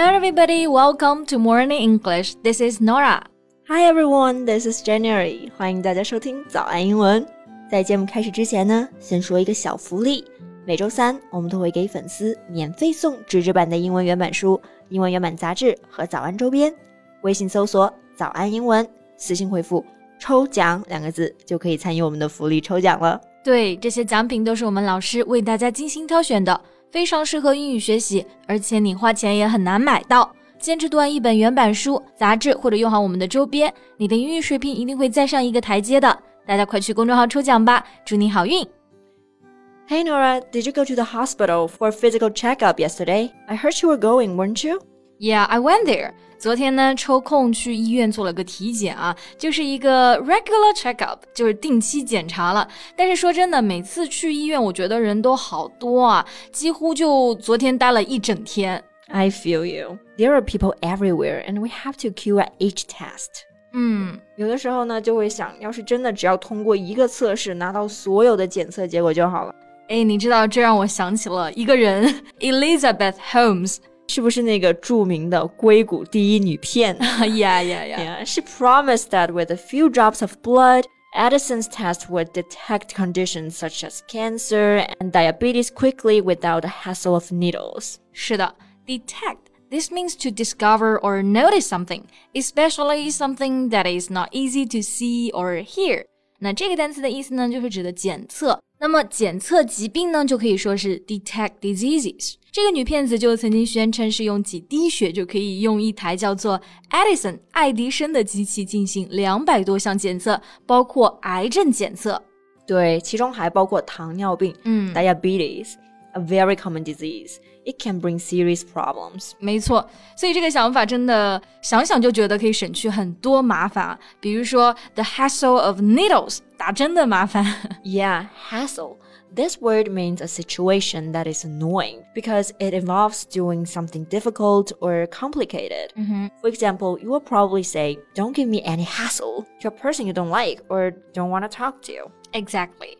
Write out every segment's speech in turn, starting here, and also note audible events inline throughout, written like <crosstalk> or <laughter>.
Hello, everybody. Welcome to Morning English. This is Nora. Hi, everyone. This is January. 欢迎大家收听早安英文。在节目开始之前呢，先说一个小福利。每周三，我们都会给粉丝免费送纸质版的英文原版书、英文原版杂志和早安周边。微信搜索“早安英文”，私信回复“抽奖”两个字，就可以参与我们的福利抽奖了。对，这些奖品都是我们老师为大家精心挑选的，非常适合英语学习，而且你花钱也很难买到。坚持读完一本原版书、杂志，或者用好我们的周边，你的英语水平一定会再上一个台阶的。大家快去公众号抽奖吧，祝你好运！Hey Nora, did you go to the hospital for a physical checkup yesterday? I heard you were going, weren't you? Yeah, I went there. 昨天呢，抽空去医院做了个体检啊，就是一个 regular checkup，就是定期检查了。但是说真的，每次去医院，我觉得人都好多啊，几乎就昨天待了一整天。I feel you. There are people everywhere, and we have to queue at each test. 嗯，有的时候呢，就会想，要是真的只要通过一个测试拿到所有的检测结果就好了。哎，你知道，这让我想起了一个人，Elizabeth Holmes，是不是那个着名的硅谷第一女骗？Yeah, <laughs> yeah, yeah. Yeah, she promised that with a few drops of blood. Edison's test would detect conditions such as cancer and diabetes quickly without the hassle of needles. 是的，detect this means to discover or notice something, especially something that is not easy to see or hear. 那这个单词的意思呢，就是指的检测。那么检测疾病呢，就可以说是 detect diseases。 这个女骗子就曾经宣称是用几滴血就可以用一台叫做 Edison 爱迪生的机器进行两百多项检测，包括癌症检测。对，其中还包括糖尿病，嗯 ，diabetes，a very common disease。it can bring serious problems. 没错，所以这个想法真的想想就觉得可以省去很多麻烦啊，比如说 the hassle of needles，打针的麻烦。yeah, <laughs> hassle. This word means a situation that is annoying because it involves doing something difficult or complicated. Mm -hmm. For example, you will probably say, Don't give me any hassle to a person you don't like or don't want to talk to. Exactly.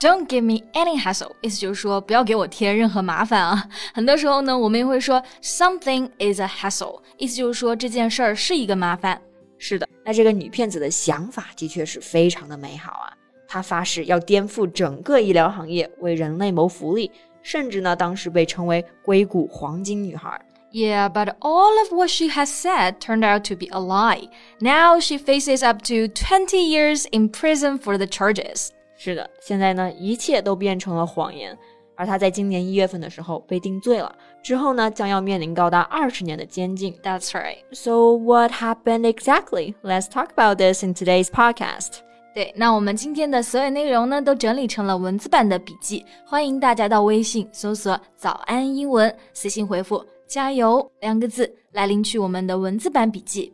Don't give me any hassle，意思就是说不要给我添任何麻烦啊。很多时候呢，我们也会说 something is a hassle，意思就是说这件事儿是一个麻烦。是的，那这个女骗子的想法的确是非常的美好啊。她发誓要颠覆整个医疗行业，为人类谋福利，甚至呢，当时被称为硅谷黄金女孩。Yeah, but all of what she has said turned out to be a lie. Now she faces up to 20 years in prison for the charges. 是的，现在呢，一切都变成了谎言。而他在今年一月份的时候被定罪了，之后呢，将要面临高达二十年的监禁。That's right. So what happened exactly? Let's talk about this in today's podcast. 对，那我们今天的所有内容呢，都整理成了文字版的笔记，欢迎大家到微信搜索“早安英文”，私信回复“加油”两个字来领取我们的文字版笔记。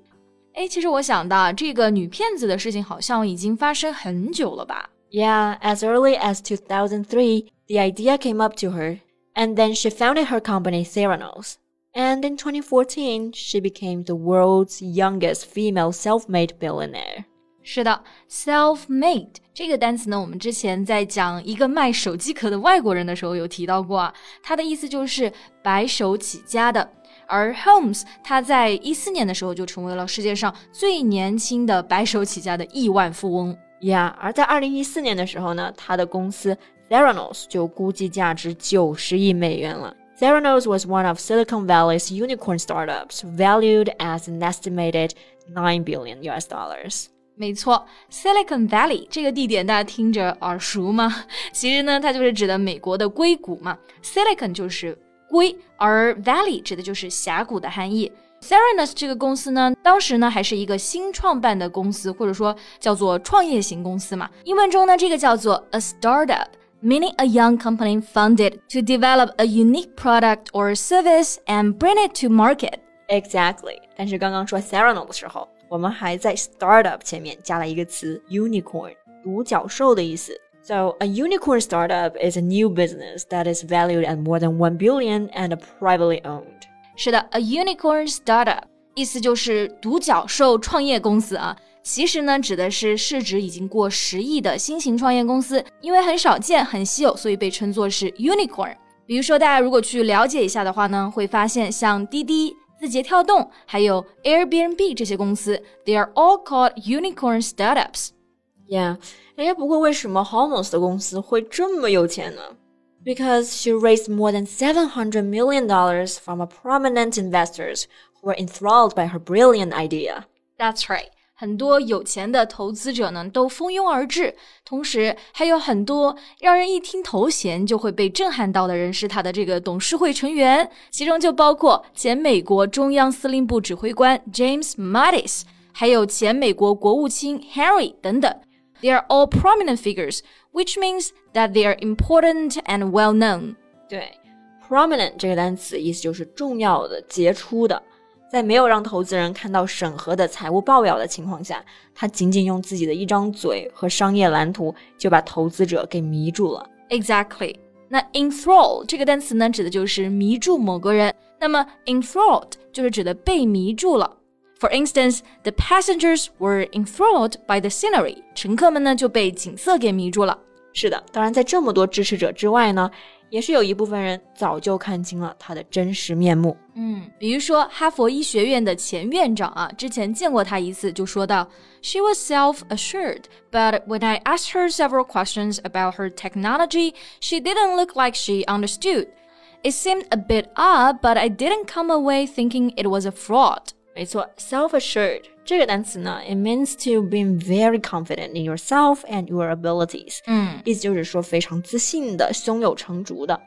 哎，其实我想到这个女骗子的事情好像已经发生很久了吧 ？Yeah, as early as 2003, the idea came up to her, and then she founded her company Theranos. And in 2014, she became the world's youngest female self-made billionaire. 是的，self-made 这个单词呢，我们之前在讲一个卖手机壳的外国人的时候有提到过啊，它的意思就是白手起家的。而 Holmes 他在一四年的时候就成为了世界上最年轻的白手起家的亿万富翁。 呀，而在二零一四年的时候呢，他的公司 Theranos 就估计价值九十亿美元了。Theranos was one of Silicon Valley's unicorn startups, valued as an estimated nine billion US dollars. 没错，Silicon Valley 这个地点大家听着耳熟吗？其实呢，它就是指的美国的硅谷嘛。Silicon 就<laughs> 是硅，而 Valley 指的就是峡谷的含义。 Theranos 这个公司呢，当时呢还是一个新创办的公司，或者说叫做创业型公司嘛。英文中呢，这个叫做 a startup。meaning a young company funded to develop a unique product or service and bring it to market. Exactly. 但是刚刚说 Theranos 的时候，我们还在 startup 前面加了一个词 unicorn，独角兽的意思。So a unicorn startup is a new business that is valued at more than 1 billion and privately owned. 是的，a unicorn startup 意思就是独角兽创业公司啊。其实呢，指的是市值已经过十亿的新型创业公司，因为很少见、很稀有，所以被称作是 unicorn。比如说，大家如果去了解一下的话呢，会发现像滴滴、字节跳动，还有 Airbnb 这些公司，they are all called unicorn startups. Yeah，哎，不过为什么 Holmes 的公司会这么有钱呢 ？Because she raised more than seven hundred million dollars from a prominent investors who were enthralled by her brilliant idea. That's right. 很多有钱的投资者呢都蜂拥而至，同时还有很多让人一听头衔就会被震撼到的人是他的这个董事会成员，其中就包括前美国中央司令部指挥官 James Mattis，还有前美国国务卿 Harry 等等。 They are all prominent figures, which means that they are important and well known. 对，prominent 这个单词意思就是重要的、杰出的。在没有让投资人看到审核的财务报表的情况下，他仅仅用自己的一张嘴和商业蓝图就把投资者给迷住了。Exactly。那 enthrall 这个单词呢，指的就是迷住某个人。那么 enthralled 就是指的被迷住了。For instance, the passengers were enthralled by the scenery。乘客们呢就被景色给迷住了。是的，当然在这么多支持者之外呢。也是有一部分人早就看清了他的真实面目。嗯，比如说哈佛医学院的前院长啊，之前见过他一次，就说到：“She was self-assured, but when I asked her several questions about her technology, she didn't look like she understood. It seemed a bit odd, but I didn't come away thinking it was a fraud.” 没错，self-assured 这个单词呢，it means to be very confident in yourself and your abilities。嗯，意思就是说非常自信的、胸有成竹的。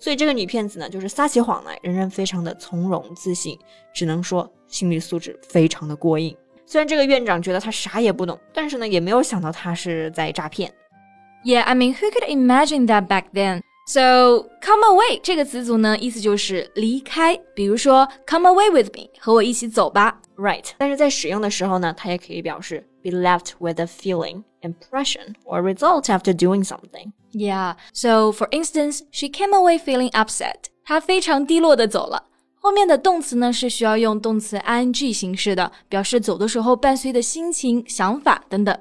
所以这个女骗子呢，就是撒起谎来仍然非常的从容自信，只能说心理素质非常的过硬。虽然这个院长觉得他啥也不懂，但是呢，也没有想到他是在诈骗。Yeah, I mean, who could imagine that back then? So come away 这个词组呢，意思就是离开。比如说，come away with me，和我一起走吧。Right，但是在使用的时候呢，它也可以表示 be left with a feeling, impression, or result after doing something. Yeah. So for instance, she came away feeling upset. 她非常低落的走了。后面的动词呢是需要用动词 ing 形式的，表示走的时候伴随的心情、想法等等。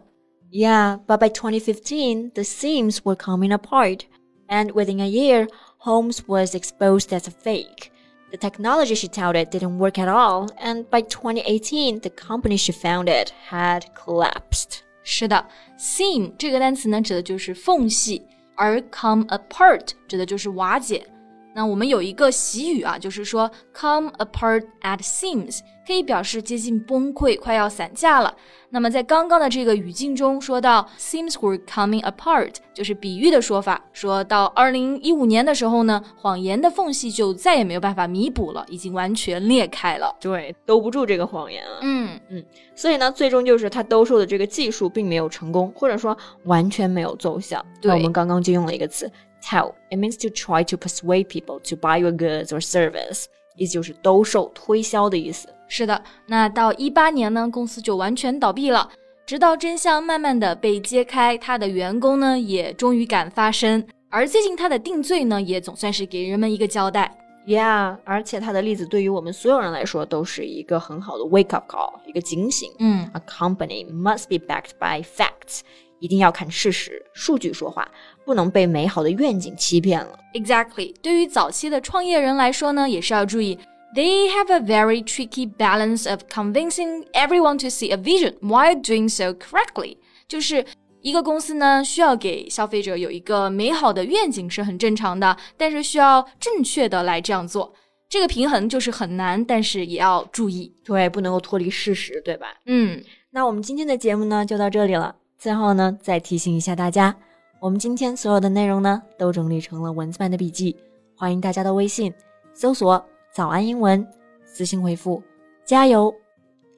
Yeah, but by 2015, the seams were coming apart and within a year, Holmes was exposed as a fake. The technology she touted didn't work at all, and by 2018, the company she founded had collapsed. 是的，seam 这个单词呢，指的就是缝隙，而 come apart 指的就是瓦解。那我们有一个习语啊，就是说 come apart at seams， 可以表示接近崩溃，快要散架了。那么在刚刚的这个语境中说到 “seems were coming apart，就是比喻的说法。说到二零一五年的时候呢，谎言的缝隙就再也没有办法弥补了，已经完全裂开了。对，兜不住这个谎言了。嗯嗯，所以呢，最终就是他兜售的这个技术并没有成功，或者说完全没有奏效。对，我们刚刚就用了一个词。Tell it means to try to persuade people to buy your goods or service，意思就是兜售、推销的意思。是的，那到一八年呢，公司就完全倒闭了。直到真相慢慢的被揭开，他的员工呢也终于敢发声，而最近他的定罪呢也总算是给人们一个交代。Yeah，而且他的例子对于我们所有人来说都是一个很好的 wake up call，一个警醒。嗯，A company must be backed by facts，一定要看事实、数据说话。不能被美好的愿景欺骗了。Exactly，对于早期的创业人来说呢，也是要注意，they have a very tricky balance of convincing everyone to see a vision while doing so correctly。就是一个公司呢，需要给消费者有一个美好的愿景是很正常的，但是需要正确的来这样做，这个平衡就是很难，但是也要注意，对，不能够脱离事实，对吧？嗯，那我们今天的节目呢，就到这里了。最后呢，再提醒一下大家。我们今天所有的内容呢，都整理成了文字版的笔记，欢迎大家的微信搜索“早安英文”，私信回复“加油”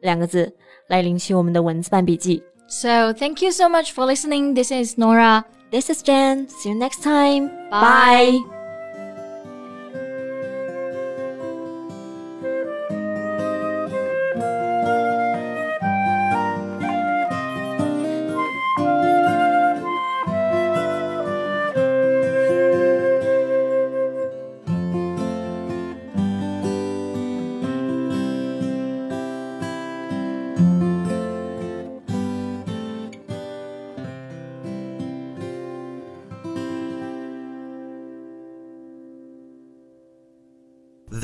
两个字来领取我们的文字版笔记。So thank you so much for listening. This is Nora. This is Jen. See you next time. Bye.